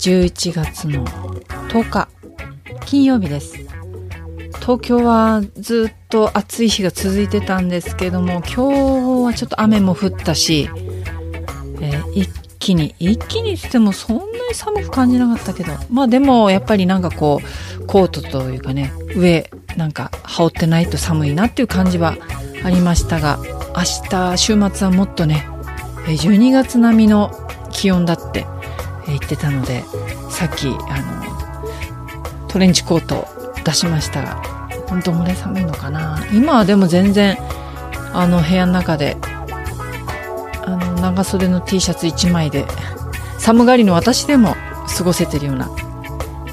11月の10日金曜日です。東京はずっと暑い日が続いてたんですけども今日はちょっと雨も降ったし、えー一気に一気にしてもそんなに寒く感じなかったけどまあでもやっぱりなんかこうコートというかね上なんか羽織ってないと寒いなっていう感じはありましたが明日週末はもっとね12月並みの気温だって言ってたのでさっきあのトレンチコート出しました。が本当漏れ寒いのかな。今はでも全然あの部屋の中であの長袖の T シャツ1枚で寒がりの私でも過ごせてるような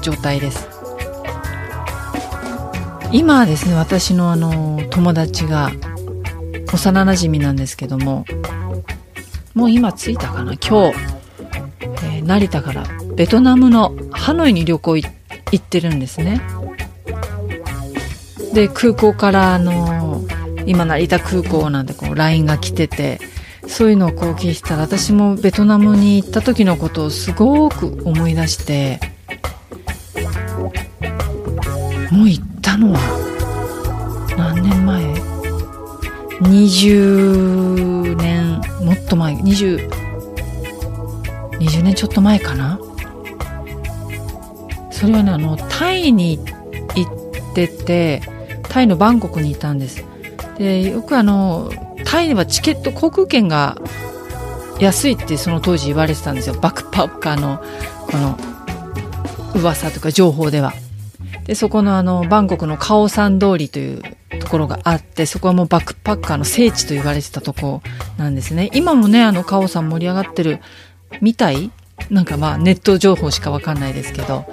状態です。今はですね私のあの友達が幼馴染なんですけどももう今着いたかな？今日、成田からベトナムのハノイに旅行行ってるんですね。で空港からあの今成田空港なんでこう LINE が来ててそういうのをこう聞いてたら私もベトナムに行った時のことをすごく思い出してもう行ったのは何年前？20年もっと前20 20年ちょっと前かな？それはねあのタイに行っててタイのバンコクにいたんです。でよくあのタイではチケット航空券が安いってその当時言われてたんですよ。バックパッカーのこの噂とか情報では。でそこのあのバンコクのカオサン通りというところがあってそこはもうバックパッカーの聖地と言われてたとこなんですね。今もねあのカオさん盛り上がってるみたい？なんかまあネット情報しかわかんないですけど。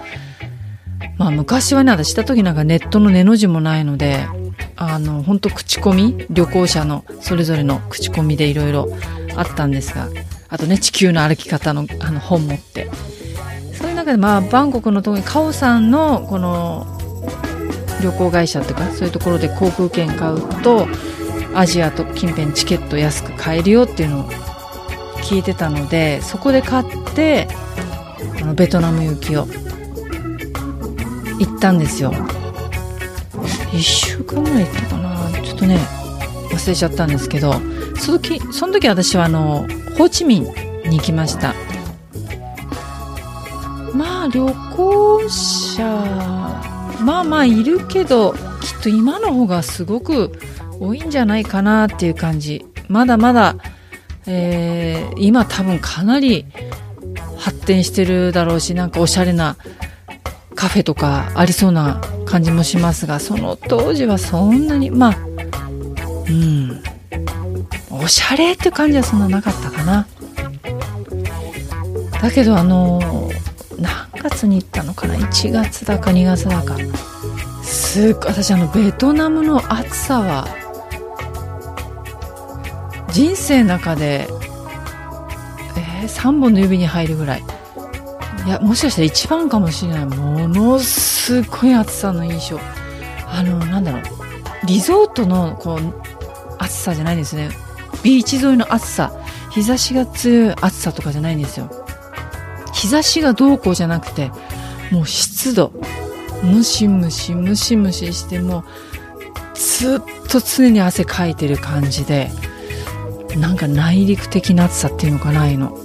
まあ昔はね私した時なんかネットの根の字もないのであの本当口コミ？旅行者のそれぞれの口コミでいろいろあったんですがあとね地球の歩き方のあの本持って。そういう中でまあバンコクの特にカオさんのこの旅行会社とかそういうところで航空券買うとアジアと近辺チケット安く買えるよっていうのを聞いてたのでそこで買ってあのベトナム行きを。行ったんですよ。1週間ぐらい行ったかな。ちょっとね忘れちゃったんですけど。その時その時私はあのホーチミンに行きました。まあ旅行者まあまあいるけどきっと今の方がすごく多いんじゃないかなっていう感じ。まだまだ、えー今多分かなり発展してるだろうしなんかおしゃれなカフェとかありそうな感じもしますがその当時はそんなにまあうんおしゃれって感じはそんななかったかな。だけどあの何月に行ったのかな？1月だか2月だか。すっごい私あのベトナムの暑さは人生の中で、えー3本の指に入るぐらい。いやもしかしたら一番かもしれないものすごい暑さの印象。あのなんだろう。リゾートのこう暑さじゃないんですね。ビーチ沿いの暑さ。日差しが強い暑さとかじゃないんですよ。日差しがどうこうじゃなくてもう湿度。ムシムシムシムシしてもずっと常に汗かいてる感じで。なんか内陸的な暑さっていうのかないの。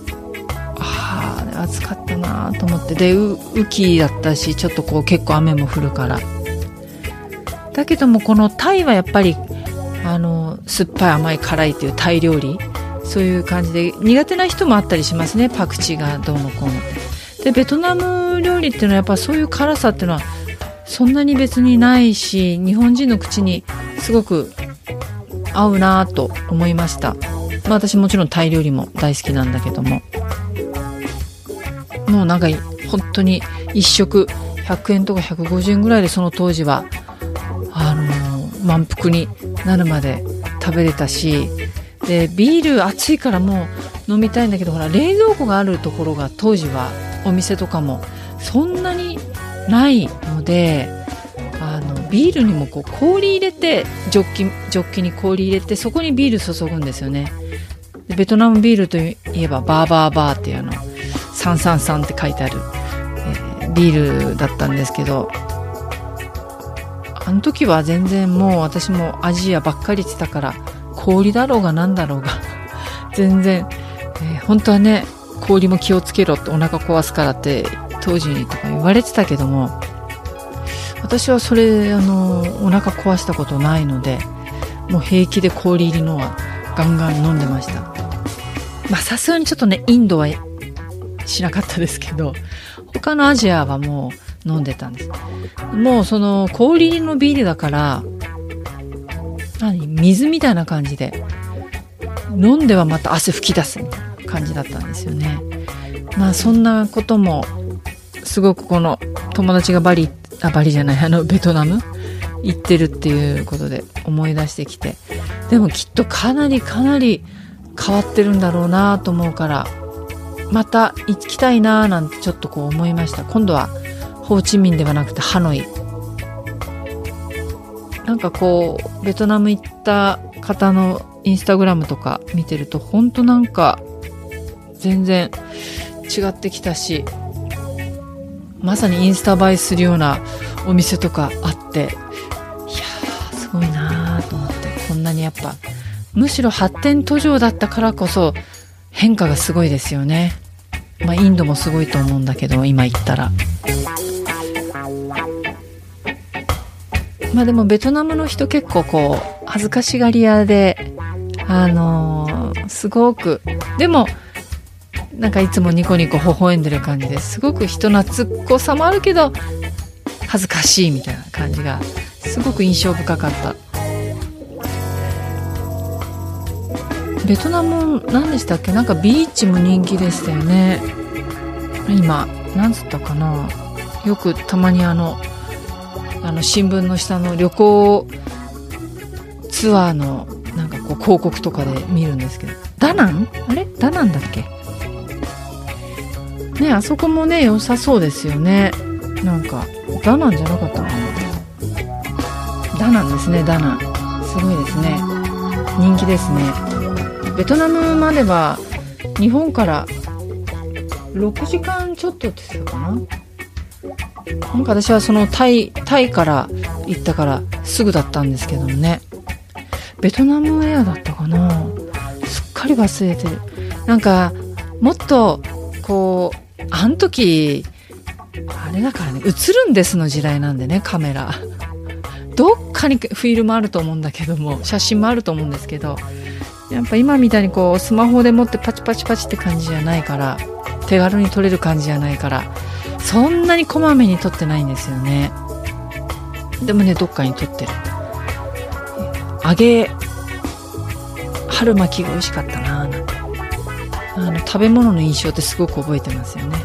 ああ暑かったなと思って。で雨季だったしちょっとこう結構雨も降るから。だけどもこのタイはやっぱりあの酸っぱい甘い辛いっていうタイ料理。そういう感じで苦手な人もあったりしますね。パクチーがどうのこうのでベトナム料理っていうのはやっぱそういう辛さっていうのはそんなに別にないし日本人の口にすごく合うなと思いました、まあ、私もちろんタイ料理も大好きなんだけども。もうなんか本当に1食100円とか150円ぐらいでその当時はあの満腹になるまで食べれたしでビール暑いからもう飲みたいんだけどほら冷蔵庫があるところが当時はお店とかもそんなにないのであのビールにもこう氷入れてジョッキジョッキに氷入れてそこにビール注ぐんですよね。でベトナムビールといえばバーバーバーっていうあの333って書いてある、えー、ビールだったんですけどあの時は全然もう私もアジアばっかり言ってたから氷だろうが何だろうが 全然、えー、本当はね氷も気をつけろってお腹壊すからって当時とか言われてたけども私はそれあのお腹壊したことないのでもう平気で氷入りのはガンガン飲んでました。まあさすがにちょっとねインドはしなかったですけど他のアジアはもう飲んでたんです。もうその氷入りのビールだから何水みたいな感じで飲んではまた汗吹き出すみたいな感じだったんですよね。まあそんなこともすごくこの友達がバリあバリじゃないあのベトナム行ってるっていうことで思い出してきて。でもきっとかなりかなり変わってるんだろうなと思うからまた行きたいななんてちょっとこう思いました。今度はホーチミンではなくてハノイ。なんかこうベトナム行った方のインスタグラムとか見てると本当なんか全然違ってきたしまさにインスタ映えするようなお店とかあっていやーすごいなーと思ってこんなにやっぱむしろ発展途上だったからこそ変化がすごいですよね。まあインドもすごいと思うんだけど今言ったら。まあでもベトナムの人結構こう恥ずかしがり屋であのー、すごくでもなんかいつもニコニコ微笑んでる感じですごく人懐っこさもあるけど恥ずかしいみたいな感じがすごく印象深かった。ベトナム何でしたっけ？なんかビーチも人気でしたよね。今何つったかな？よくたまにあのあの新聞の下の旅行ツアーのなんかこう広告とかで見るんですけど。ダナン？あれ？ダナンだっけ？ねあそこもね良さそうですよね。なんかダナンじゃなかったかな？ダナンですねダナン。すごいですね。人気ですね。ベトナムまでは日本から6時間ちょっとって言ったかな？なんか私はそのタイタイから行ったからすぐだったんですけどもね。ベトナムエアだったかな？すっかり忘れてる。なんかもっとこうあの時、あれだからね、映るんですの時代なんでね、カメラ。どっかにフィルムあると思うんだけども、写真もあると思うんですけど、やっぱ今みたいにこう、スマホで持ってパチパチパチって感じじゃないから、手軽に撮れる感じじゃないから、そんなにこまめに撮ってないんですよね。でもね、どっかに撮ってる。揚げ、春巻きが美味しかったななんて。あの食べ物の印象ってすごく覚えてますよね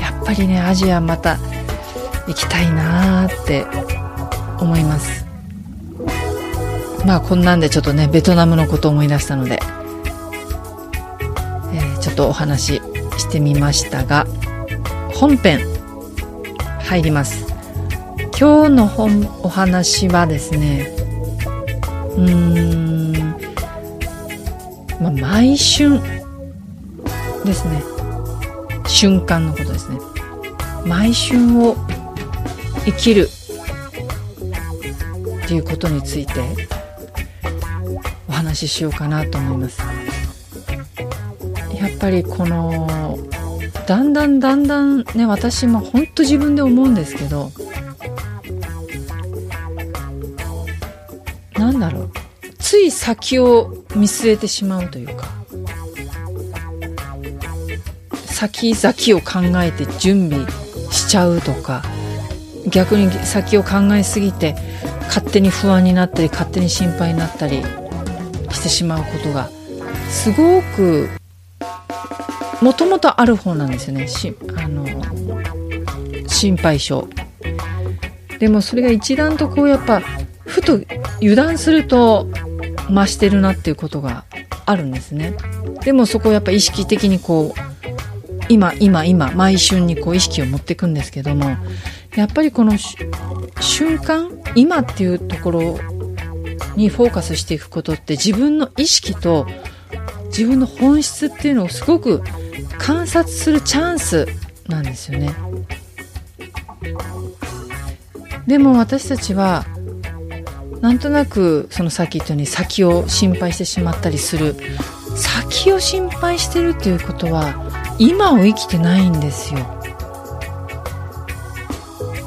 やっぱりねアジアまた行きたいなーって思いますまあこんなんでちょっとねベトナムのことを思い出したので、えー、ちょっとお話ししてみましたが本編入ります。今日の本お話はですねうーんまあ、毎春ですね。瞬間のことですね。毎春を生きるっていうことについて話しようかなと思います。やっぱりこのだんだんだんだんね私も本当自分で思うんですけどなんだろう。つい先を見据えてしまうというか先々を考えて準備しちゃうとか逆に先を考えすぎて勝手に不安になったり勝手に心配になったりしてしまうことがすごくもともとある方なんですよね。しあの心配性。でもそれが一段とこうやっぱふと油断すると増してるなっていうことがあるんですね。でもそこをやっぱ意識的にこう今今今毎春にこう意識を持っていくんですけどもやっぱりこの瞬間今っていうところにフォーカスしていくことって自分の意識と自分の本質っていうのをすごく観察するチャンスなんですよね。でも私たちはなんとなくそのさっき言ったように先を心配してしまったりする。先を心配してるっていうことは今を生きてないんですよ。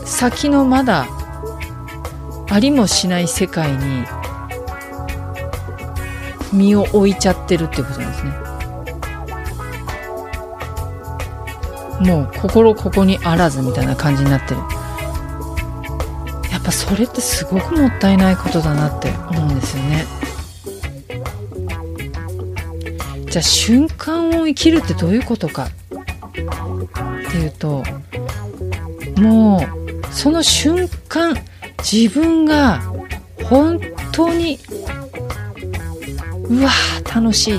先のまだありもしない世界に身を置いちゃってるってことなんですね。もう心ここにあらずみたいな感じになってる。やっぱそれってすごくもったいないことだなって思うんですよね。じゃあ瞬間を生きるってどういうことか。っていうともうその瞬間自分が本当にうわ楽しい。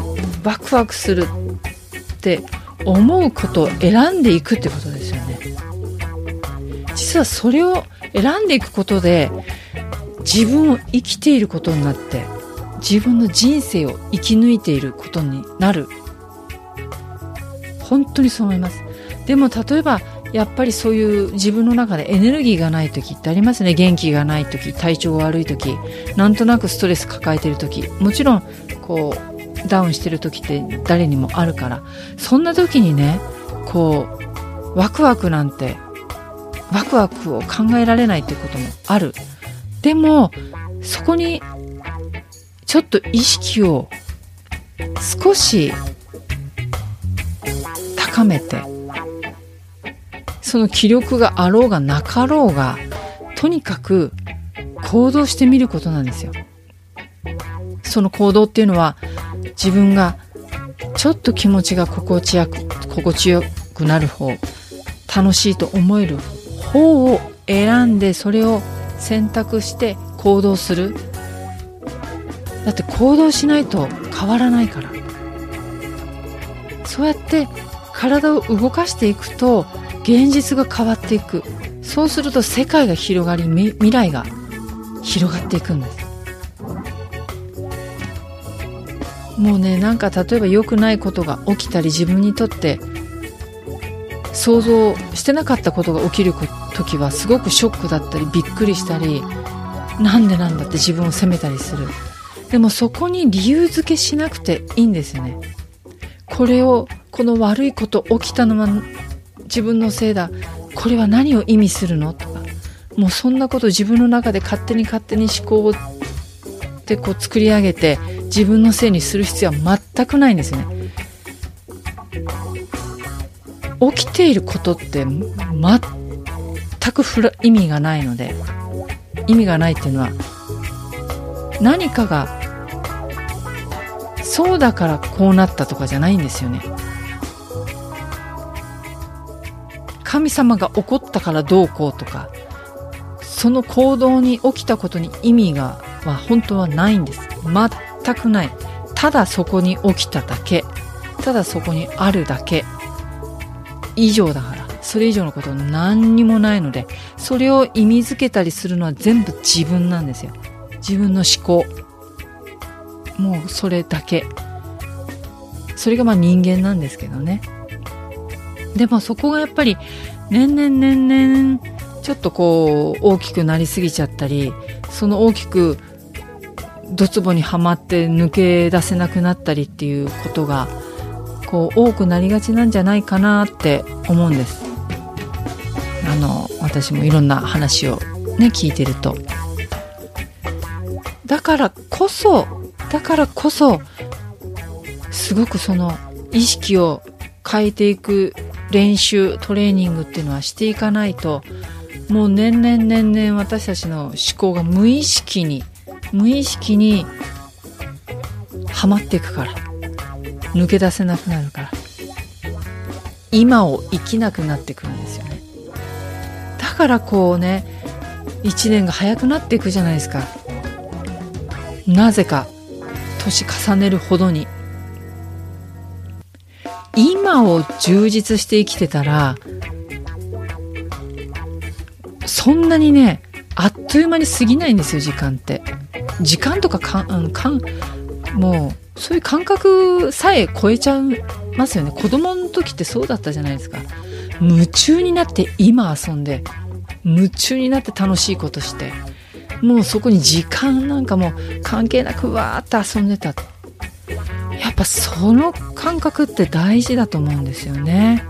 ワクワクするって思うことを選んでいくってことですよね。実はそれを選んでいくことで自分を生きていることになって自分の人生を生き抜いていることになる。本当にそう思います。でも例えばやっぱりそういう自分の中でエネルギーがない時ってありますね。元気がない時体調悪い時。なんとなくストレス抱えてる時。もちろんこうダウンしてる時って誰にもあるから。そんな時にねこうワクワクなんてワクワクを考えられないってこともある。でもそこにちょっと意識を少し高めてその気力があろうがなかろうがとにかく行動してみることなんですよ。その行動っていうのは自分がちょっと気持ちが心地よく心地よくなる方楽しいと思える方を選んでそれを選択して行動する。だって行動しないと変わらないから。そうやって体を動かしていくと現実が変わっていく。そうすると世界が広がり未来が広がっていくんです。もうねなんか例えば良くないことが起きたり自分にとって想像してなかったことが起きる時はすごくショックだったりびっくりしたりなんでなんだって自分を責めたりする。でもそこに理由付けしなくていいんですよね。これを、この悪いこと起きたのは自分のせいだ。これは何を意味するの？とか。もうそんなこと自分の中で勝手に勝手に思考でこう作り上げて自分のせいにする必要は全くないんですね。起きていることって全く意味がないので意味がないっていうのは何かがそうだからこうなったとかじゃないんですよね神様が怒ったからどうこうとかその行動に起きたことに意味がは本当はないんです。全くない。ただそこに起きただけ。ただそこにあるだけ。以上だから。それ以上のこと何にもないのでそれを意味づけたりするのは全部自分なんですよ。自分の思考。もうそれだけ。それがまあ人間なんですけどね。でもそこがやっぱり年々年々ちょっとこう大きくなりすぎちゃったりその大きくドツボにはまって抜け出せなくなったりっていうことがこう多くなりがちなんじゃないかなって思うんです。あの私もいろんな話をね聞いてると。だからこそだからこそすごくその意識を変えていく練習トレーニングっていうのはしていかないともう年々年々私たちの思考が無意識に無意識にはまっていくから抜け出せなくなるから今を生きなくなってくるんですよね。だからこうね1年が早くなっていくじゃないですか。なぜか年重ねるほどに。今を充実して生きてたらそんなにねあっという間に過ぎないんですよ時間って。時間とかかんかんもうそういう感覚さえ超えちゃいますよね。子供の時ってそうだったじゃないですか。夢中になって今遊んで夢中になって楽しいことしてもうそこに時間なんかも関係なくわーって遊んでた。やっぱその感覚って大事だと思うんですよね。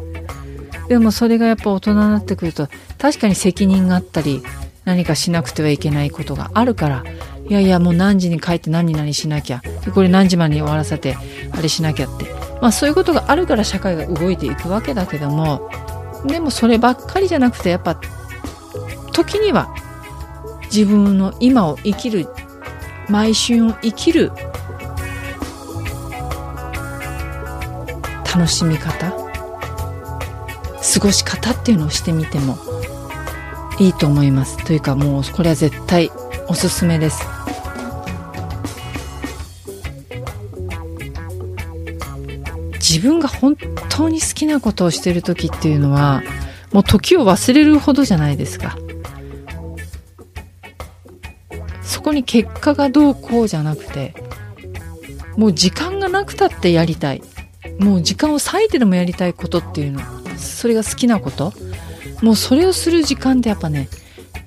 でもそれがやっぱ大人になってくると確かに責任があったり何かしなくてはいけないことがあるからいやいやもう何時に帰って何々しなきゃこれ何時までに終わらせてあれしなきゃって。まあそういうことがあるから社会が動いていくわけだけどもでもそればっかりじゃなくてやっぱ時には自分の今を生きる毎春を生きる楽しみ方？過ごし方っていうのをしてみてもいいと思います。というかもうこれは絶対おすすめです。自分が本当に好きなことをしてる時っていうのはもう時を忘れるほどじゃないですか。そこに結果がどうこうじゃなくてもう時間がなくたってやりたい。もう時間を割いてでもやりたいことっていうの。それが好きなこと。もうそれをする時間ってやっぱね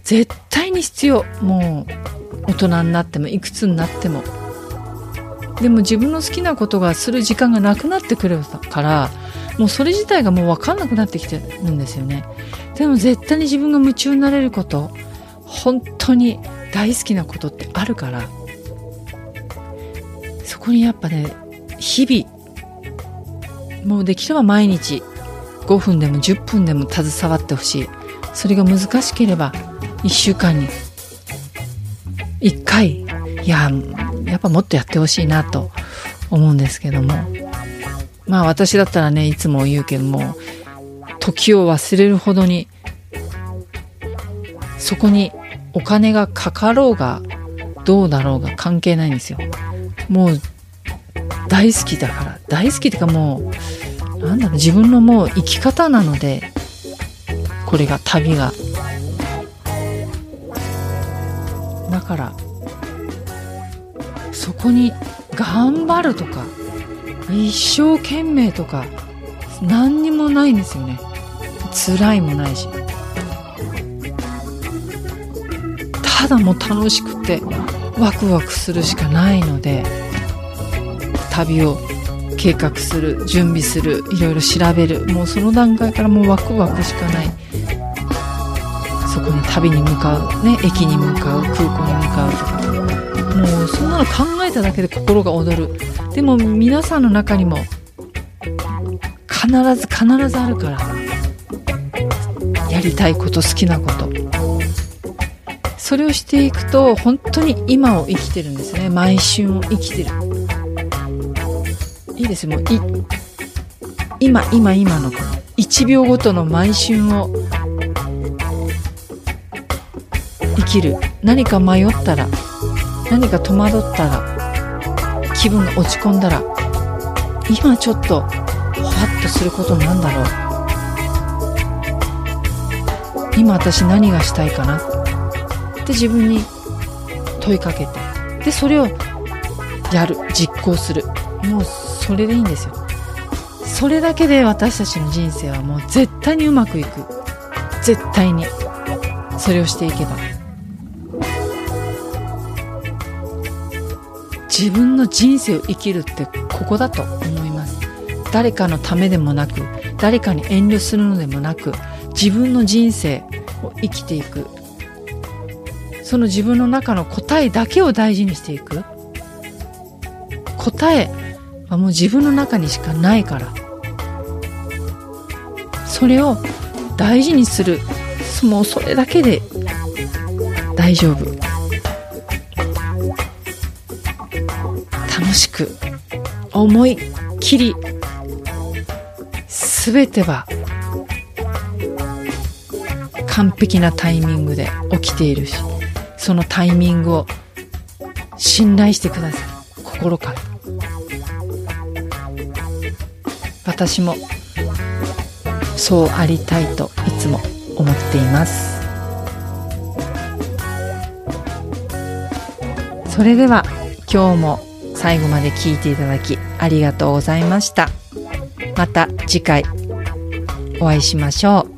絶対に必要。もう大人になってもいくつになっても。でも自分の好きなことがする時間がなくなってくるからもうそれ自体がもう分かんなくなってきてるんですよね。でも絶対に自分が夢中になれること本当に大好きなことってあるからそこにやっぱね日々もうできれば毎日5分でも10分でも携わってほしい。それが難しければ1週間に1回いややっぱもっとやってほしいなと思うんですけども。まあ私だったらねいつも言うけども時を忘れるほどにそこにお金がかかろうがどうだろうが関係ないんですよ。もう大好きだから。大好きっていうかもうなんだろう自分のもう生き方なのでこれが旅が。だからそこに頑張るとか一生懸命とか何にもないんですよね。辛いもないし。ただもう楽しくてワクワクするしかないので旅を計画する準備するいろいろ調べる。もうその段階からもうワクワクしかない。そこに旅に向かうね駅に向かう空港に向かうとか。もうそんなの考えただけで心が躍る。でも皆さんの中にも必ず必ずあるからやりたいこと好きなこと。それをしていくと本当に今を生きてるんですね。毎春を生きてる。いいですもうい今今今の1秒ごとの毎春を生きる。何か迷ったら何か戸惑ったら気分が落ち込んだら今ちょっとほわっとすることなんだろう。今私何がしたいかな。って自分に問いかけて。でそれをやる。実行する。もうそれでいいんですよ。それだけで私たちの人生はもう絶対にうまくいく。絶対に。それをしていけば。自分の人生を生きるってここだと思います。誰かのためでもなく誰かに遠慮するのでもなく自分の人生を生きていく。その自分の中の答えだけを大事にしていく。答えもう自分の中にしかないから。それを大事にする。もうそれだけで大丈夫。楽しく思いっきり全ては完璧なタイミングで起きているしそのタイミングを信頼してください。心から。私もそうありたいといつも思っています。それでは今日も最後まで聞いていただきありがとうございました。また次回お会いしましょう。